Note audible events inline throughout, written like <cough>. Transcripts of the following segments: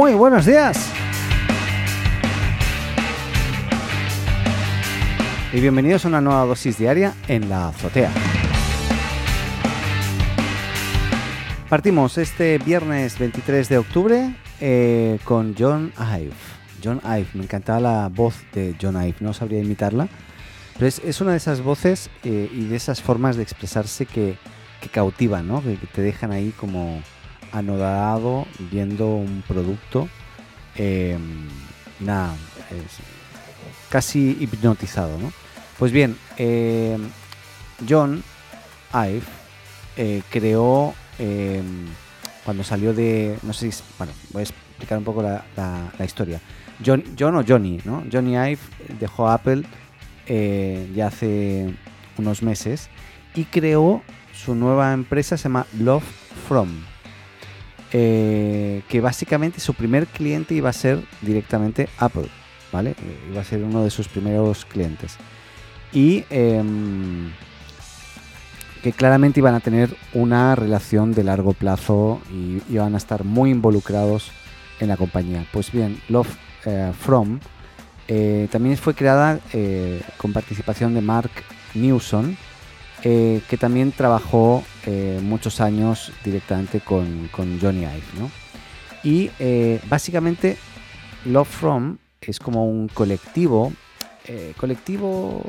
Muy buenos días. Y bienvenidos a una nueva dosis diaria en la azotea. Partimos este viernes 23 de octubre eh, con John Ive. John Ive, me encantaba la voz de John Ive, no sabría imitarla, pero es, una de esas voces eh, y de esas formas de expresarse que, cautivan, ¿no? que, te dejan ahí como anodado viendo un producto. Em, nada, casi hipnotizado, ¿no? Pues bien, em, John Ive eh, creó em, cuando salió de. No sé si. Bueno, voy a explicar un poco la, historia. John, John, o Johnny, ¿no? Johnny Ive dejó Apple eh, ya hace unos meses y creó su nueva empresa, se llama Love From. Eh, que básicamente su primer cliente iba a ser directamente Apple, ¿vale? Eh, iba a ser uno de sus primeros clientes. Y em, que claramente iban a tener una relación de largo plazo y iban a estar muy involucrados en la compañía. Pues bien, Love eh, From también fue creada con participación de Mark Newson, que también trabajó eh, muchos años directamente con, Johnny Ive. Y eh, básicamente Love From es como un colectivo, colectivo,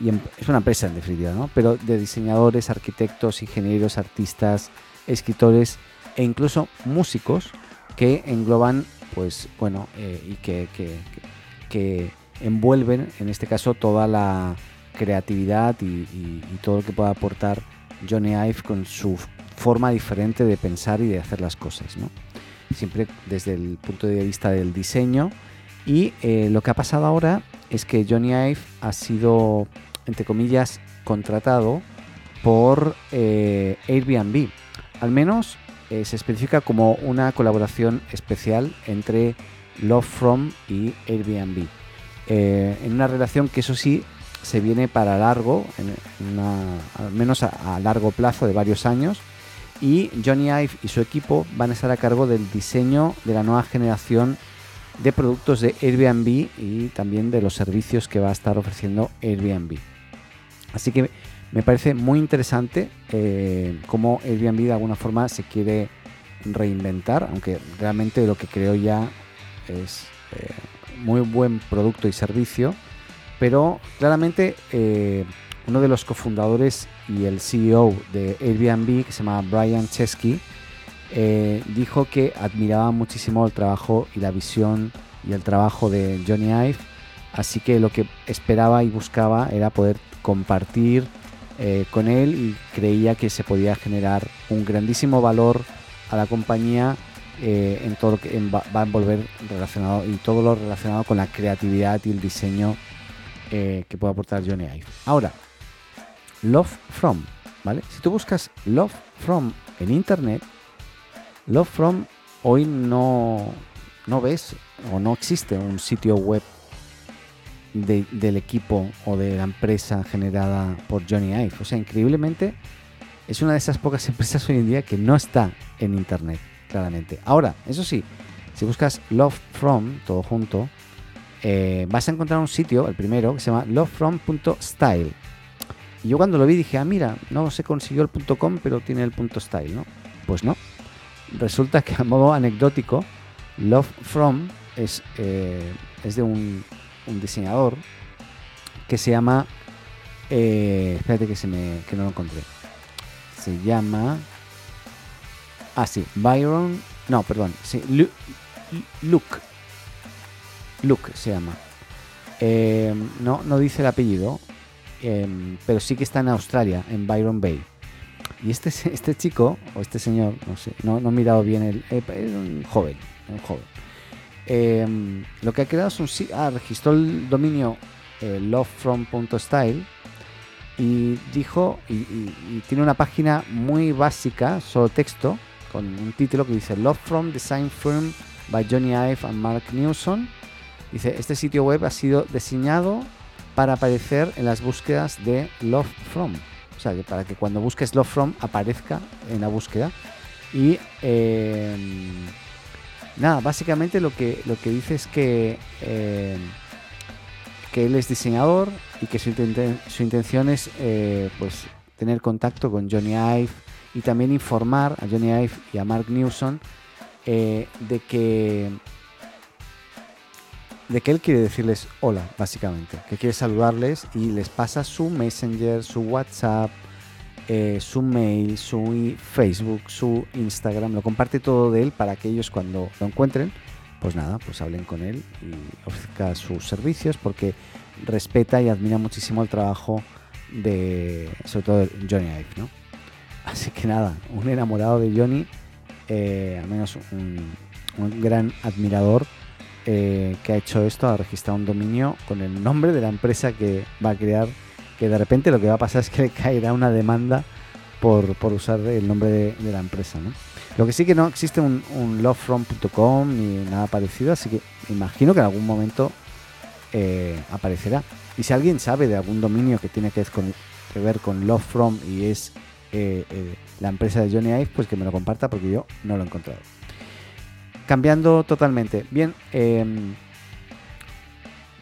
y em, es una empresa en definitiva, ¿no? pero de diseñadores, arquitectos, ingenieros, artistas, escritores e incluso músicos que engloban, pues bueno, y que, que envuelven en este caso toda la creatividad y, todo lo que pueda aportar Johnny Ive con su forma diferente de pensar y de hacer las cosas. Siempre desde el punto de vista del diseño. Y eh, lo que ha pasado ahora es que Johnny Ive ha sido, entre comillas, contratado por eh, Airbnb. Al menos eh, se especifica como una colaboración especial entre Love From y Airbnb. en una relación que eso sí se viene para largo, al menos a, largo plazo de varios años. Y Johnny Ive y su equipo van a estar a cargo del diseño de la nueva generación de productos de Airbnb y también de los servicios que va a estar ofreciendo Airbnb. Así que me parece muy interesante eh, cómo Airbnb de alguna forma se quiere reinventar, aunque realmente lo que creo ya es eh, muy buen producto y servicio pero claramente eh, uno de los cofundadores y el CEO de Airbnb, que se llama Brian Chesky, eh, dijo que admiraba muchísimo el trabajo y la visión y el trabajo de Johnny Ive, así que lo que esperaba y buscaba era poder compartir eh, con él y creía que se podía generar un grandísimo valor a la compañía en todo lo que va a envolver relacionado y todo lo relacionado con la creatividad y el diseño eh, que puede aportar Johnny Ive. Ahora, Love From, ¿vale? Si tú buscas Love From en internet, Love From hoy no, no ves o no existe un sitio web del equipo o de la empresa generada por Johnny Ive. O sea, increíblemente es una de esas pocas <laughs> empresas hoy en día que no está en internet, claramente. Ahora, eso sí, si buscas Love From, todo junto, eh, vas a encontrar un sitio, el primero, que se llama lovefrom.style. Y yo cuando lo vi dije, ah, mira, no se consiguió el .com, pero tiene el .style, ¿no? Pues no. Resulta que a modo anecdótico, Lovefrom es, eh, es de un, diseñador que se llama... Eh, espérate que, se me, que no lo encontré. Se llama... Ah, sí, Byron... No, perdón. Sí, Luke Luke se llama. Eh, no, no dice el apellido, em, pero sí que está en Australia, en Byron Bay. Y este, este chico, o este señor, no sé, no, he mirado bien, el, eh, es un joven, un joven. Em, lo que ha creado es un ah, registró el dominio eh, lovefrom.style y dijo, y, tiene una página muy básica, solo texto, con un título que dice Love From Design Firm by Johnny Ive and Mark Newson Dice, este sitio web ha sido diseñado para aparecer en las búsquedas de Love From. O sea, para que cuando busques Love From aparezca en la búsqueda. Y, em, nada, básicamente lo que, lo que dice es que, eh, que él es diseñador y que su, intención es eh, pues tener contacto con Johnny Ive y también informar a Johnny Ive y a Mark Newson de que de que él quiere decirles hola, básicamente, que quiere saludarles y les pasa su Messenger, su WhatsApp, eh, su mail, su Facebook, su Instagram, lo comparte todo de él para que ellos cuando lo encuentren, pues nada, pues hablen con él y ofrezca sus servicios porque respeta y admira muchísimo el trabajo de, sobre todo, Johnny Ive, ¿no? Así que nada, un enamorado de Johnny, eh, al menos un gran admirador eh, que ha hecho esto, ha registrado un dominio con el nombre de la empresa que va a crear, que de repente lo que va a pasar es que <laughs> le caerá una demanda por, usar el nombre de, la empresa. Lo que sí que no existe un, un lovefrom.com ni nada parecido, así que imagino que en algún momento eh, aparecerá. Y si alguien sabe de algún dominio que tiene que, ver con Lovefrom y es eh, la empresa de Johnny Ive, pues que me lo comparta porque yo no lo he encontrado cambiando totalmente. Bien, em,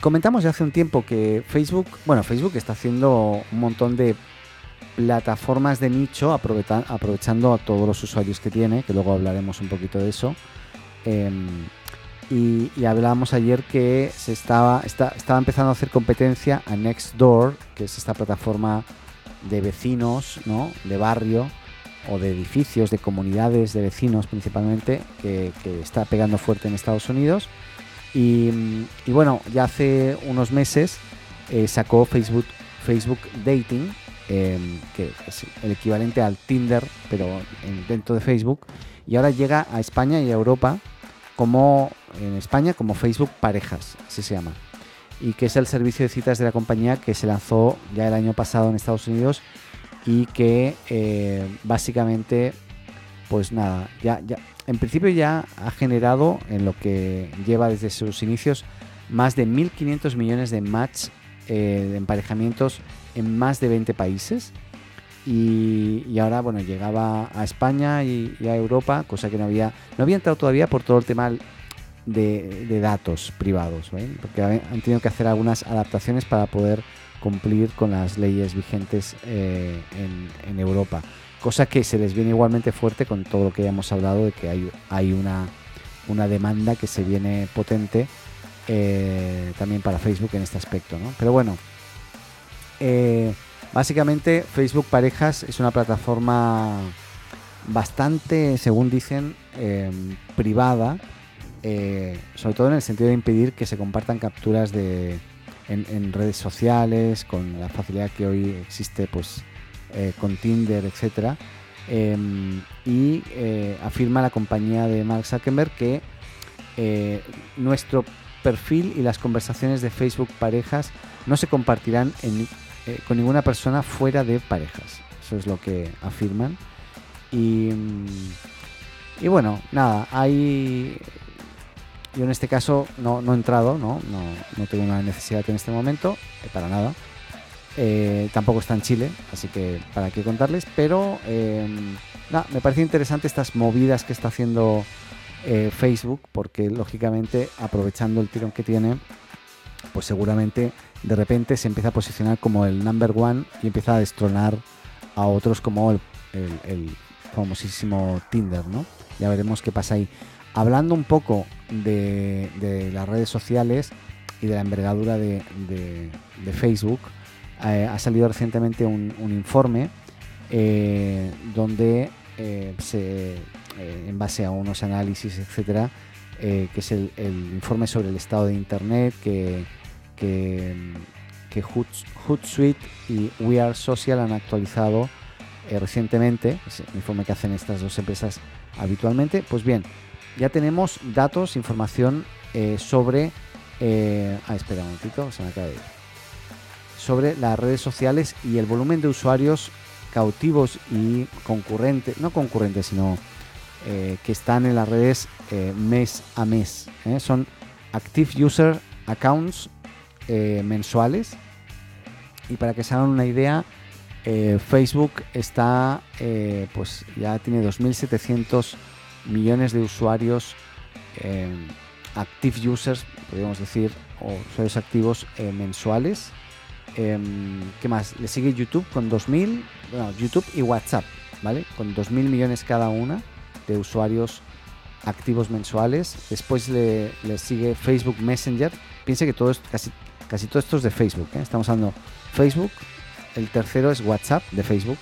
comentamos ya hace un tiempo que Facebook, bueno, Facebook está haciendo un montón de plataformas de nicho aprovechando a todos los usuarios que tiene, que luego hablaremos un poquito de eso. Em, y, hablábamos ayer que se estaba, estaba empezando a hacer competencia a Nextdoor, que es esta plataforma de vecinos, ¿no? de barrio, o de edificios, de comunidades de vecinos principalmente, que, está pegando fuerte en Estados Unidos. Y, bueno, ya hace unos meses eh, sacó Facebook, Facebook Dating, em, que es el equivalente al Tinder, pero dentro de Facebook. Y ahora llega a España y a Europa como en España como Facebook Parejas, así se llama. Y que es el servicio de citas de la compañía que se lanzó ya el año pasado en Estados Unidos y que eh, básicamente, pues nada, ya, ya, en principio ya ha generado en lo que lleva desde sus inicios más de 1.500 millones de match eh, de emparejamientos en más de 20 países. Y, ahora, bueno, llegaba a España y, a Europa, cosa que no había, no había entrado todavía por todo el tema de, datos privados, porque han tenido que hacer algunas adaptaciones para poder cumplir con las leyes vigentes eh, en, Europa. Cosa que se les viene igualmente fuerte con todo lo que ya hemos hablado de que hay, una demanda que se viene potente eh, también para Facebook en este aspecto. ¿no? Pero bueno, eh, básicamente Facebook Parejas es una plataforma bastante, según dicen, privada, sobre todo en el sentido de impedir que se compartan capturas de, en, redes sociales, con la facilidad que hoy existe pues, eh, con Tinder, etc. Em, y eh, afirma la compañía de Mark Zuckerberg que eh, nuestro perfil y las conversaciones de Facebook parejas no se compartirán con ninguna persona fuera de parejas. Eso es lo que afirman. Y, y bueno, nada, hay yo en este caso no, he entrado, ¿no? No, tengo una necesidad en este momento, eh, para nada. Eh, tampoco está en Chile, así que para qué contarles, pero em, me parece interesante estas movidas que está haciendo eh, Facebook, porque lógicamente aprovechando el tirón que tiene, pues seguramente de repente se empieza a posicionar como el number one y empieza a destronar a otros como el, el famosísimo Tinder, ¿no? Ya veremos qué pasa ahí hablando un poco de, las redes sociales y de la envergadura de, Facebook, eh, ha salido recientemente un, informe eh, donde eh, en base a unos análisis, etcétera, que es el, informe sobre el estado de Internet que, que, Hootsuite y We Are Social han actualizado recientemente, es el informe que hacen estas dos empresas habitualmente. Pues bien, ya tenemos datos, información eh, sobre... Eh, ah, espera un momentito, se me acaba de ir. Sobre las redes sociales y el volumen de usuarios cautivos y concurrentes, no concurrentes, sino eh, que están en las redes mes a mes. Son Active User Accounts mensuales. Y para que se hagan una idea, Facebook está, pues ya tiene 2.700 millones de usuarios active users, podríamos decir, o usuarios activos mensuales. Em, ¿Qué más? Le sigue YouTube con 2.000, bueno, YouTube y WhatsApp, ¿vale? Con 2.000 millones cada una de usuarios activos mensuales. Después le, sigue Facebook Messenger. Piense que todo casi, casi todo esto es de Facebook. ¿eh? Estamos hablando Facebook. El tercero es WhatsApp de Facebook.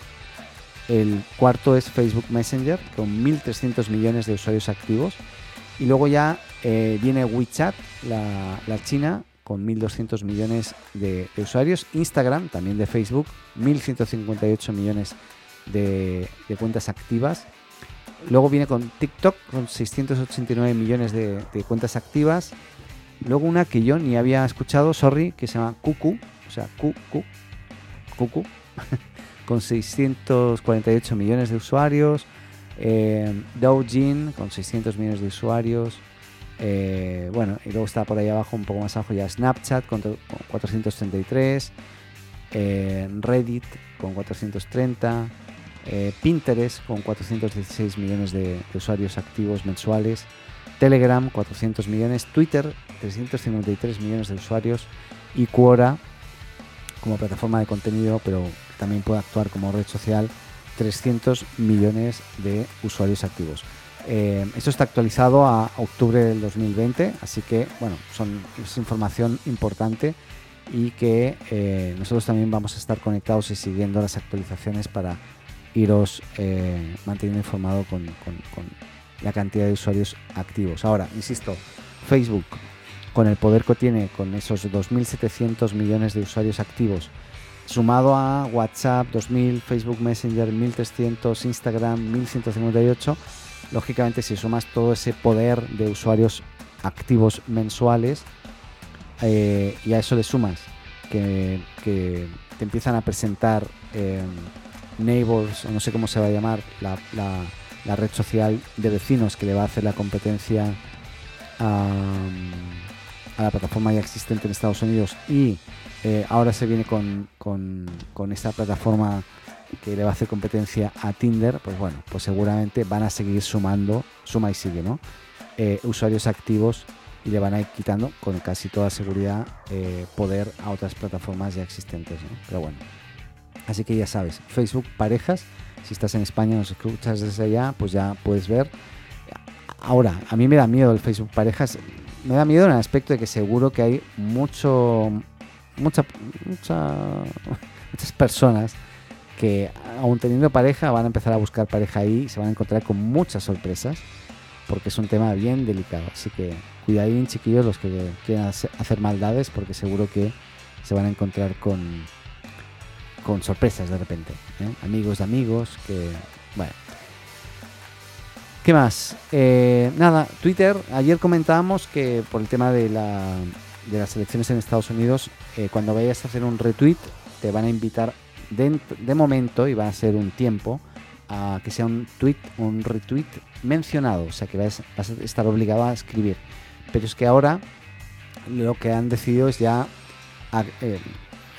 El cuarto es Facebook Messenger con 1.300 millones de usuarios activos. Y luego ya eh, viene WeChat, la, China, con 1.200 millones de, usuarios. Instagram, también de Facebook, 1.158 millones de, de, cuentas activas. Luego viene con TikTok, con 689 millones de, cuentas activas. Luego una que yo ni había escuchado, sorry, que se llama Cucu, o sea, Cucu, Cucu, <laughs> con 648 millones de usuarios. Eh, Doujin con 600 millones de usuarios. Eh, bueno, y luego está por ahí abajo, un poco más abajo ya Snapchat con, 433. Eh, Reddit con 430. Eh, Pinterest con 416 millones de, usuarios activos mensuales, Telegram 400 millones, Twitter 353 millones de usuarios y Quora como plataforma de contenido, pero también puede actuar como red social, 300 millones de usuarios activos. Eh, esto está actualizado a octubre del 2020, así que bueno, son, es información importante y que eh, nosotros también vamos a estar conectados y siguiendo las actualizaciones para iros eh, manteniendo informado con, la cantidad de usuarios activos. Ahora, insisto, Facebook, con el poder que tiene, con esos 2.700 millones de usuarios activos, sumado a WhatsApp 2.000, Facebook Messenger 1.300, Instagram 1.158, lógicamente si sumas todo ese poder de usuarios activos mensuales eh, y a eso le sumas que, te empiezan a presentar eh, Neighbors, o no sé cómo se va a llamar, la, red social de vecinos que le va a hacer la competencia a, la plataforma ya existente en Estados Unidos y eh, ahora se viene con, con, esta plataforma que le va a hacer competencia a Tinder, pues bueno, pues seguramente van a seguir sumando, suma y sigue, ¿no? Eh, usuarios activos y le van a ir quitando con casi toda seguridad eh, poder a otras plataformas ya existentes, ¿no? Pero bueno, Así que ya sabes, Facebook Parejas, si estás en España, nos escuchas desde allá, pues ya puedes ver. Ahora, a mí me da miedo el Facebook Parejas, me da miedo en el aspecto de que seguro que hay mucho, mucha, <laughs> muchas personas que aún teniendo pareja van a empezar a buscar pareja ahí y se van a encontrar con muchas sorpresas porque es un tema bien delicado. Así que cuidadín chiquillos los que quieran hacer maldades porque seguro que se van a encontrar con, con sorpresas de repente. ¿eh? Amigos de amigos, que. Bueno. ¿Qué más? Eh, nada, Twitter. Ayer comentábamos que por el tema de, la, de las elecciones en Estados Unidos, eh, cuando vayas a hacer un retweet, te van a invitar de, momento, y va a ser un tiempo, a que sea un tweet, un retweet mencionado. O sea que vas, a estar obligado a escribir. Pero es que ahora lo que han decidido es ya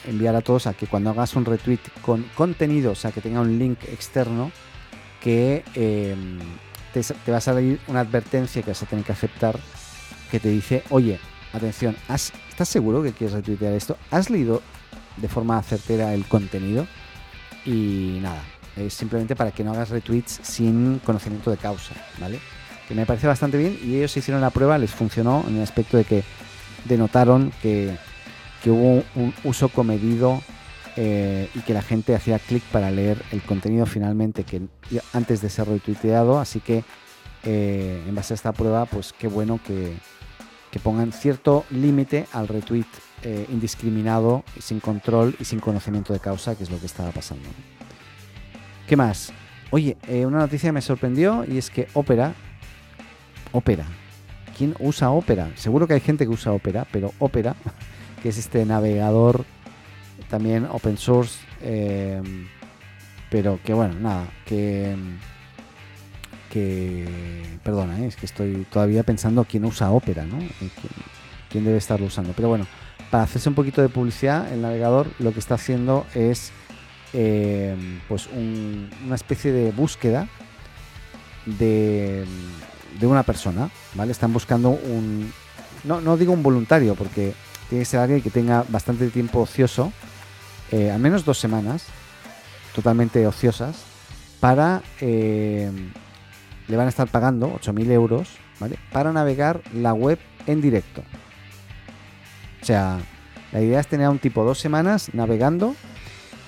enviar a todos a que cuando hagas un retweet con contenido, o sea, que tenga un link externo, que em, te, va a salir una advertencia que vas a tener que aceptar que te dice, oye, atención, ¿has, ¿estás seguro que quieres retuitear esto? ¿Has leído de forma certera el contenido? Y nada, es simplemente para que no hagas retweets sin conocimiento de causa, ¿vale? Que me parece bastante bien y ellos hicieron la prueba, les funcionó en el aspecto de que denotaron que que hubo un uso comedido eh, y que la gente hacía clic para leer el contenido finalmente que antes de ser retuiteado. Así que eh, en base a esta prueba, pues qué bueno que, pongan cierto límite al retweet eh, indiscriminado, sin control y sin conocimiento de causa, que es lo que estaba pasando. ¿Qué más? Oye, una noticia me sorprendió y es que Opera, Opera, ¿quién usa Opera? Seguro que hay gente que usa Opera, pero Opera <laughs> que es este navegador también open source, eh, pero que bueno, nada, que, que perdona, eh, es que estoy todavía pensando quién usa Opera, ¿no? Eh, ¿Quién, debe estarlo usando? Pero bueno, para hacerse un poquito de publicidad, el navegador lo que está haciendo es pues una especie de búsqueda de, de una persona, ¿vale? Están buscando un... No, no digo un voluntario, porque tiene que ser alguien que tenga bastante tiempo ocioso, eh, al menos dos semanas, totalmente ociosas, para... Eh, le van a estar pagando 8.000 euros, ¿vale? Para navegar la web en directo. O sea, la idea es tener a un tipo dos semanas navegando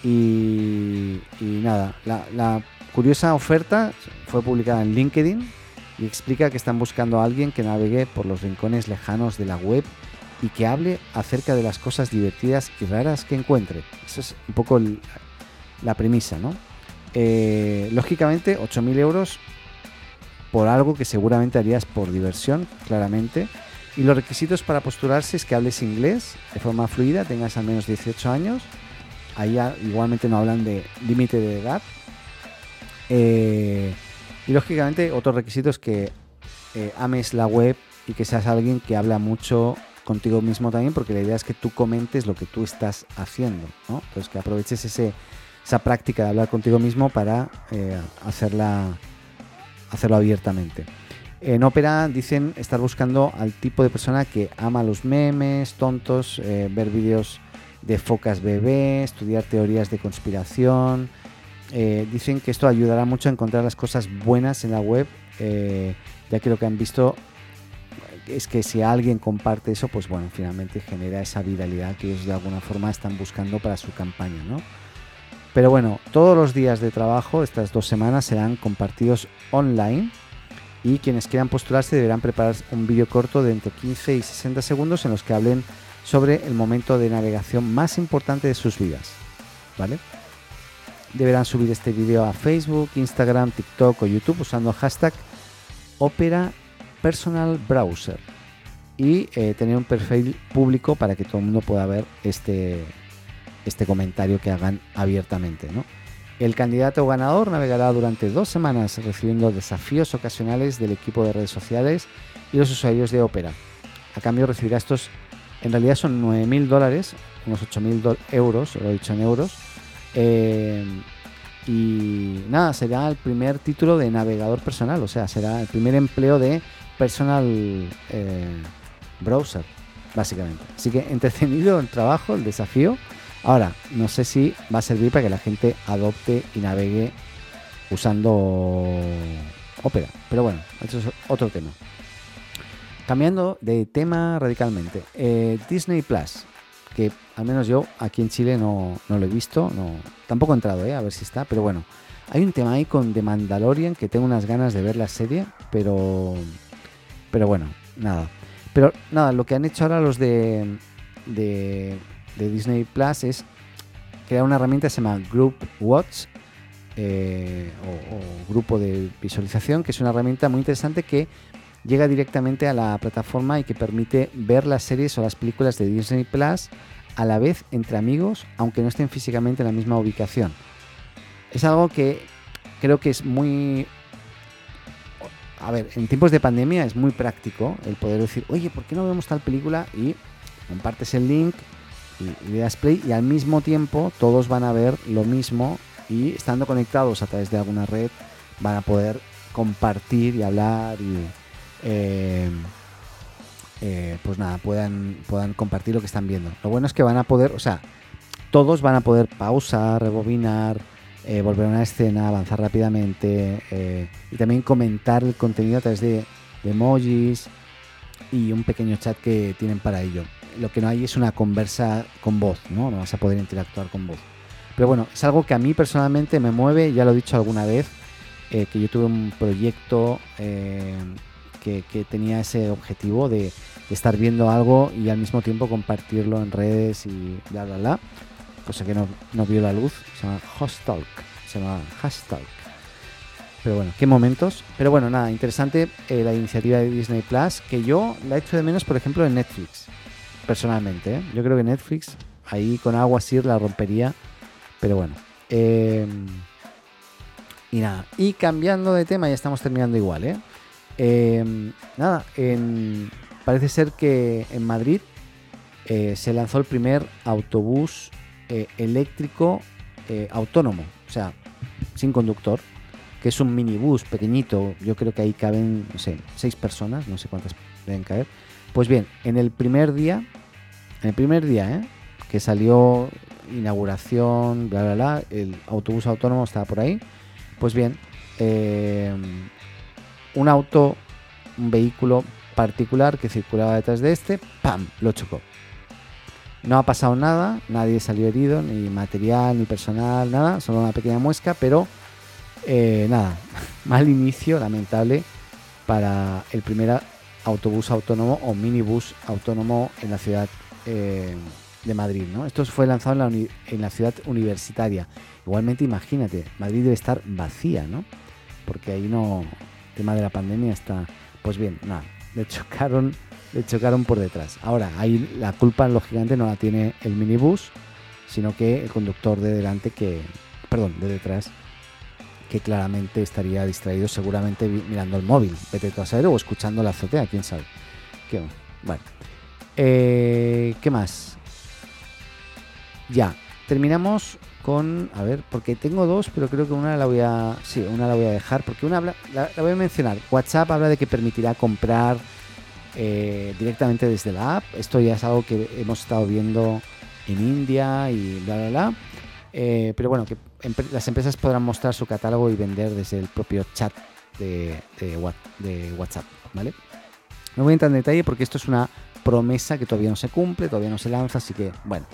y, nada, la, curiosa oferta fue publicada en LinkedIn y explica que están buscando a alguien que navegue por los rincones lejanos de la web y que hable acerca de las cosas divertidas y raras que encuentre. Esa es un poco la premisa, ¿no? Eh, lógicamente, 8.000 euros por algo que seguramente harías por diversión, claramente. Y los requisitos para postularse es que hables inglés de forma fluida, tengas al menos 18 años. Ahí igualmente no hablan de límite de edad. Eh, y lógicamente otro requisito es que eh, ames la web y que seas alguien que habla mucho contigo mismo también, porque la idea es que tú comentes lo que tú estás haciendo. Entonces que aproveches ese, esa práctica de hablar contigo mismo para eh, hacerla, hacerlo abiertamente. En ópera dicen estar buscando al tipo de persona que ama los memes, tontos, eh, ver vídeos de focas bebé, estudiar teorías de conspiración. Eh, dicen que esto ayudará mucho a encontrar las cosas buenas en la web, ya que lo que han visto es que si alguien comparte eso, pues bueno, finalmente genera esa viralidad que ellos de alguna forma están buscando para su campaña, ¿no? Pero bueno, todos los días de trabajo, estas dos semanas, serán compartidos online y quienes quieran postularse deberán preparar un vídeo corto de entre 15 y 60 segundos en los que hablen sobre el momento de navegación más importante de sus vidas. ¿Vale? Deberán subir este vídeo a Facebook, Instagram, TikTok o YouTube usando hashtag Opera Personal Browser y eh, tener un perfil público para que todo el mundo pueda ver este, este comentario que hagan abiertamente. ¿no? El candidato ganador navegará durante dos semanas recibiendo desafíos ocasionales del equipo de redes sociales y los usuarios de Opera. A cambio recibirá estos, en realidad son 9.000 dólares, unos 8.000 euros, lo he dicho en euros. Eh, y nada, será el primer título de navegador personal, o sea, será el primer empleo de personal eh, browser, básicamente. Así que entretenido el trabajo, el desafío Ahora, no sé si va a servir para que la gente adopte y navegue usando Opera. Pero bueno, eso es otro tema. Cambiando de tema radicalmente. Eh, Disney Plus, que al menos yo aquí en Chile no, lo he visto, no, tampoco he entrado, eh, a ver si está, pero bueno. Hay un tema ahí con The Mandalorian que tengo unas ganas de ver la serie, pero. Pero bueno, nada. Pero nada, lo que han hecho ahora los de, de Disney Plus es crear una herramienta que se llama Group Watch eh, o, grupo de visualización, que es una herramienta muy interesante que llega directamente a la plataforma y que permite ver las series o las películas de Disney Plus a la vez entre amigos, aunque no estén físicamente en la misma ubicación. Es algo que creo que es muy... A ver, en tiempos de pandemia es muy práctico el poder decir, oye, ¿por qué no vemos tal película? Y compartes el link y, le das play y al mismo tiempo todos van a ver lo mismo y estando conectados a través de alguna red van a poder compartir y hablar y eh, eh, pues nada puedan puedan compartir lo que están viendo lo bueno es que van a poder o sea todos van a poder pausar rebobinar eh, volver a una escena avanzar rápidamente y también comentar el contenido a través de emojis y un pequeño chat que tienen para ello lo que no hay es una conversa con voz, ¿no? No vas a poder interactuar con voz. Pero bueno, es algo que a mí personalmente me mueve, ya lo he dicho alguna vez, eh, que yo tuve un proyecto eh, que, tenía ese objetivo de, estar viendo algo y al mismo tiempo compartirlo en redes y bla, bla, bla. Cosa que no, vio la luz, se llama Hostalk, se llama Hashtag. Pero bueno, qué momentos. Pero bueno, nada, interesante eh, la iniciativa de Disney Plus, que yo la he hecho de menos, por ejemplo, en Netflix personalmente. ¿eh? Yo creo que Netflix ahí con agua así la rompería. Pero bueno. Em, y nada. Y cambiando de tema, ya estamos terminando igual. ¿eh? Em, nada, parece ser que en Madrid eh, se lanzó el primer autobús eléctrico autónomo. O sea, sin conductor. que es un minibús pequeñito, yo creo que ahí caben, no sé, seis personas, no sé cuántas deben caer. Pues bien, en el primer día, en el primer día, ¿eh? que salió inauguración, bla, bla, bla, el autobús autónomo estaba por ahí. Pues bien, eh, un auto, un vehículo particular que circulaba detrás de este, ¡pam! lo chocó. No ha pasado nada, nadie salió herido, ni material, ni personal, nada, solo una pequeña muesca, pero eh, nada, <laughs> mal inicio, lamentable, para el primer autobús autónomo o minibús autónomo en la ciudad eh, de Madrid. ¿no? Esto fue lanzado en la, en la, ciudad universitaria. Igualmente, imagínate, Madrid debe estar vacía, ¿no? Porque ahí no, el tema de la pandemia está, pues bien, nada, le <laughs> chocaron, le chocaron por detrás. Ahora, ahí la culpa, lógicamente, no la tiene el minibús, sino que el conductor de delante que, perdón, de detrás, que claramente estaría distraído seguramente mirando el móvil, vete tú a saber, o escuchando la azotea, quién sabe. Qué, bueno. Eh, ¿Qué más? Ya, terminamos con, a ver, porque tengo dos, pero creo que una la voy a, sí, una la voy a dejar, porque una la, la voy a mencionar. WhatsApp habla de que permitirá comprar eh, directamente desde la app. Esto ya es algo que hemos estado viendo en India y bla, bla, bla. Eh, pero bueno, que las empresas podrán mostrar su catálogo y vender desde el propio chat de, WhatsApp, ¿vale? No voy a entrar en detalle porque esto es una promesa que todavía no se cumple, todavía no se lanza, así que bueno,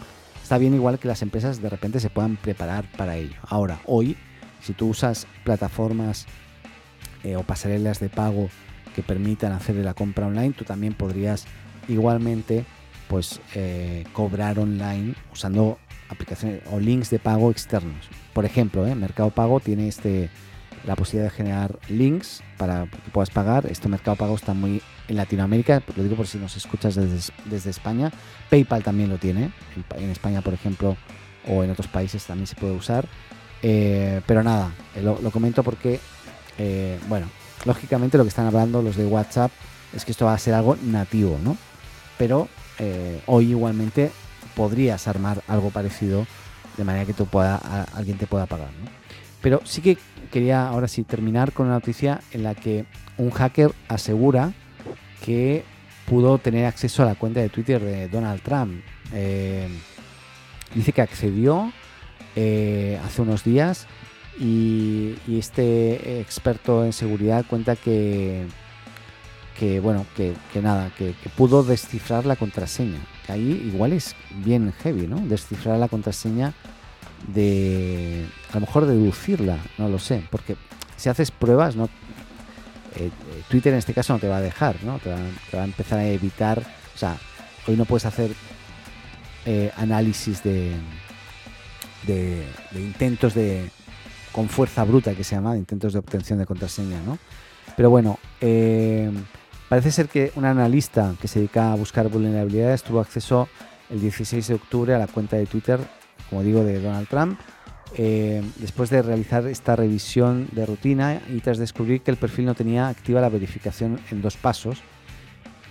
está bien igual que las empresas de repente se puedan preparar para ello. Ahora, hoy, si tú usas plataformas eh, o pasarelas de pago que permitan hacer la compra online, tú también podrías igualmente pues eh, cobrar online usando aplicaciones o links de pago externos. Por ejemplo, ¿eh? Mercado Pago tiene este la posibilidad de generar links para que puedas pagar. Este Mercado Pago está muy en Latinoamérica, lo digo por si nos escuchas desde, España. PayPal también lo tiene, en, España por ejemplo, o en otros países también se puede usar. Eh, pero nada, lo, lo comento porque, bueno, Lógicamente lo que están hablando los de WhatsApp es que esto va a ser algo nativo, ¿no? Pero eh, hoy igualmente podrías armar algo parecido de manera que tú pueda, alguien te pueda pagar, ¿no? Pero sí que quería ahora sí terminar con una noticia en la que un hacker asegura que pudo tener acceso a la cuenta de Twitter de Donald Trump. Eh, dice que accedió eh, hace unos días y, este experto en seguridad cuenta que, que bueno, que, nada, que, pudo descifrar la contraseña. Que ahí igual es bien heavy, ¿no? Descifrar la contraseña de, a lo mejor deducirla, no lo sé, porque si haces pruebas, no, eh, Twitter en este caso no te va a dejar, ¿no? Te va, a empezar a evitar, o sea, hoy no puedes hacer eh, análisis de, de intentos de, con fuerza bruta que se llama, intentos de obtención de contraseña, ¿no? Pero bueno, eh, parece ser que un analista que se dedica a buscar vulnerabilidades tuvo acceso el 16 de octubre a la cuenta de Twitter, como digo, de Donald Trump, eh, después de realizar esta revisión de rutina y tras descubrir que el perfil no tenía activa la verificación en dos pasos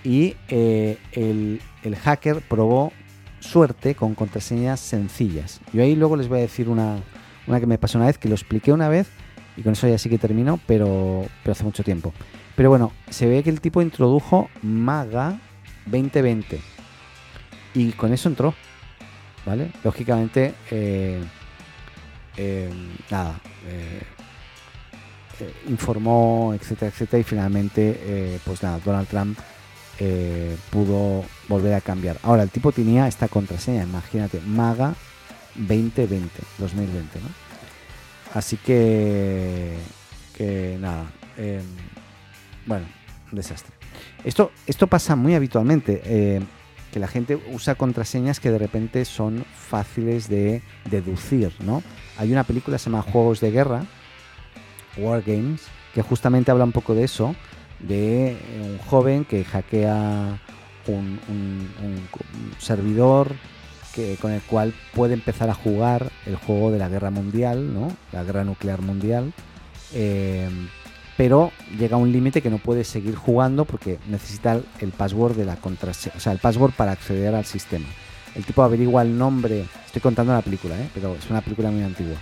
y eh, el, el, hacker probó suerte con contraseñas sencillas. Yo ahí luego les voy a decir una, una que me pasó una vez, que lo expliqué una vez, y con eso ya sí que termino, pero, pero hace mucho tiempo. Pero bueno, se ve que el tipo introdujo Maga 2020. Y con eso entró. ¿Vale? Lógicamente, eh, eh, nada. Eh, informó, etcétera, etcétera. Y finalmente, pues nada, Donald Trump pudo volver a cambiar. Ahora, el tipo tenía esta contraseña, imagínate, Maga 2020, 2020, ¿no? Así que, que nada, em, bueno, desastre. Esto, esto pasa muy habitualmente, eh, que la gente usa contraseñas que de repente son fáciles de deducir, ¿no? Hay una película que se llama Juegos de Guerra, War Games, que justamente habla un poco de eso, de un joven que hackea un servidor con el cual puede empezar a jugar el juego de la guerra mundial, ¿no? la guerra nuclear mundial, eh, pero llega a un límite que no puede seguir jugando porque necesita el password de la contraseña, o sea, el password para acceder al sistema. El tipo averigua el nombre, estoy contando la película, ¿eh? pero es una película muy antigua.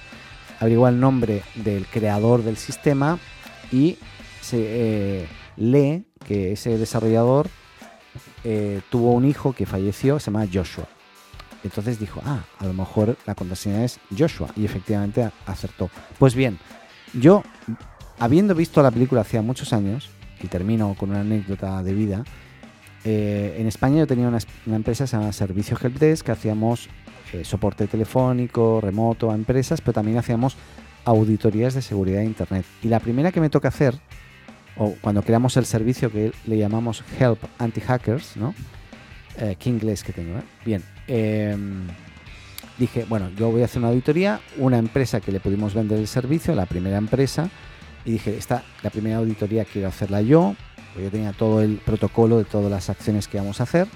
averigua el nombre del creador del sistema y se eh, lee que ese desarrollador eh, tuvo un hijo que falleció, se llama Joshua. Entonces dijo, ah, a lo mejor la contraseña es Joshua. Y efectivamente acertó. Pues bien, yo, habiendo visto la película hacía muchos años, y termino con una anécdota de vida, eh, en España yo tenía una, empresa que se llama Servicio Helpdesk, que hacíamos eh, soporte telefónico, remoto a empresas, pero también hacíamos auditorías de seguridad de Internet. Y la primera que me toca hacer, o cuando creamos el servicio que le llamamos Help Anti-Hackers, ¿no? Eh, qué inglés que tengo, ¿eh? Bien. Em, dije, bueno, yo voy a hacer una auditoría, una empresa que le pudimos vender el servicio, la primera empresa, y dije, esta, la primera auditoría quiero hacerla yo, yo tenía todo el protocolo de todas las acciones que íbamos a hacer,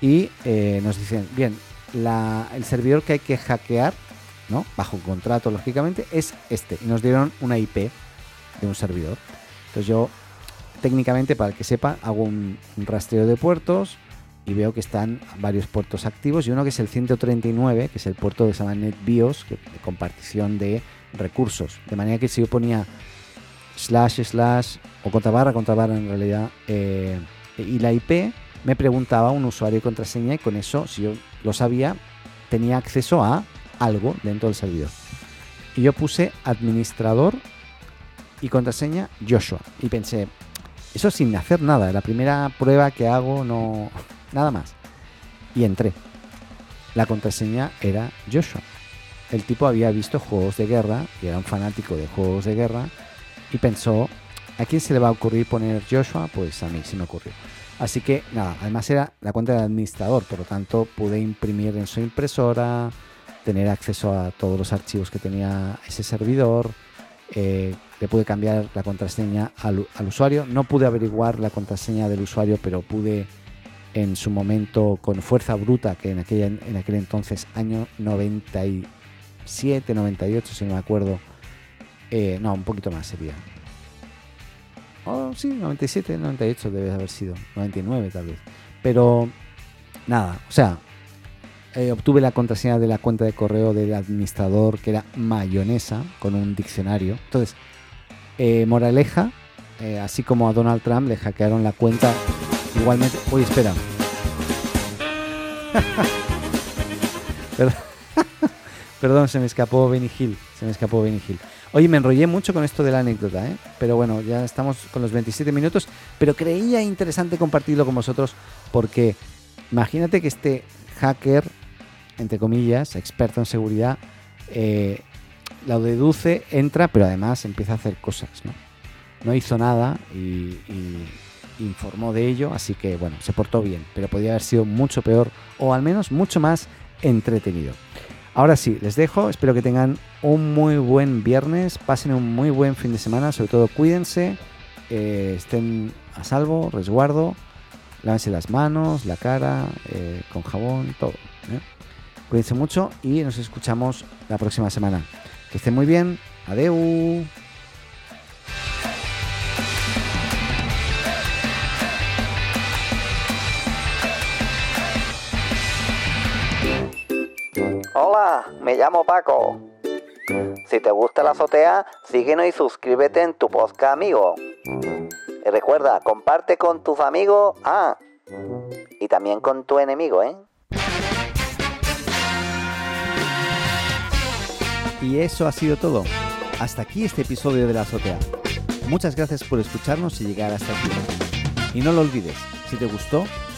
y eh, nos dicen, bien, el servidor que hay que hackear, ¿no? bajo contrato lógicamente, es este, y nos dieron una IP de un servidor. Entonces yo, técnicamente, para que sepa, hago un rastreo de puertos, y veo que están varios puertos activos y uno que es el 139, que es el puerto que se llama NetBIOS, que, de compartición de recursos. De manera que si yo ponía slash slash o contrabarra contrabarra en realidad eh, y la IP me preguntaba un usuario y contraseña y con eso, si yo lo sabía, tenía acceso a algo dentro del servidor. Y yo puse administrador y contraseña Joshua. Y pensé, eso sin hacer nada. La primera prueba que hago no, nada más. Y entré. La contraseña era Joshua. El tipo había visto juegos de guerra y era un fanático de juegos de guerra y pensó, ¿a quién se le va a ocurrir poner Joshua? Pues a mí sí me ocurrió. Así que nada, además era la cuenta del administrador, por lo tanto pude imprimir en su impresora, tener acceso a todos los archivos que tenía ese servidor, eh, le pude cambiar la contraseña al, usuario, no pude averiguar la contraseña del usuario, pero pude en su momento con Fuerza Bruta, que en, aquella, en aquel entonces, año 97, 98, si no me acuerdo, eh, no, un poquito más sería. Oh, sí, 97, 98 debe haber sido, 99 tal vez. Pero nada, o sea, eh, obtuve la contraseña de la cuenta de correo del administrador que era mayonesa con un diccionario. Entonces, eh, moraleja, así como a Donald Trump le hackearon la cuenta Igualmente. Uy, espera. <laughs> <laughs> Perdón. se me escapó Benny Hill. Se me escapó Benny Hill. Oye, me enrollé mucho con esto de la anécdota, ¿eh? Pero bueno, ya estamos con los 27 minutos. Pero creía interesante compartirlo con vosotros porque imagínate que este hacker, entre comillas, experto en seguridad, eh, lo deduce, entra, pero además empieza a hacer cosas, ¿no? No hizo nada y informó de ello, así que bueno, se portó bien, pero podría haber sido mucho peor o al menos mucho más entretenido. Ahora sí, les dejo, espero que tengan un muy buen viernes, pasen un muy buen fin de semana, sobre todo cuídense, eh, estén a salvo, resguardo, lávense las manos, la cara, eh, con jabón, todo. ¿eh? Cuídense mucho y nos escuchamos la próxima semana. Que estén muy bien, adeu. Hola, me llamo Paco. Si te gusta la azotea, síguenos y suscríbete en tu podcast amigo. Y recuerda, comparte con tus amigos, ah, y también con tu enemigo, ¿eh? Y eso ha sido todo. Hasta aquí este episodio de la azotea. Muchas gracias por escucharnos y llegar hasta aquí. Y no lo olvides, si te gustó,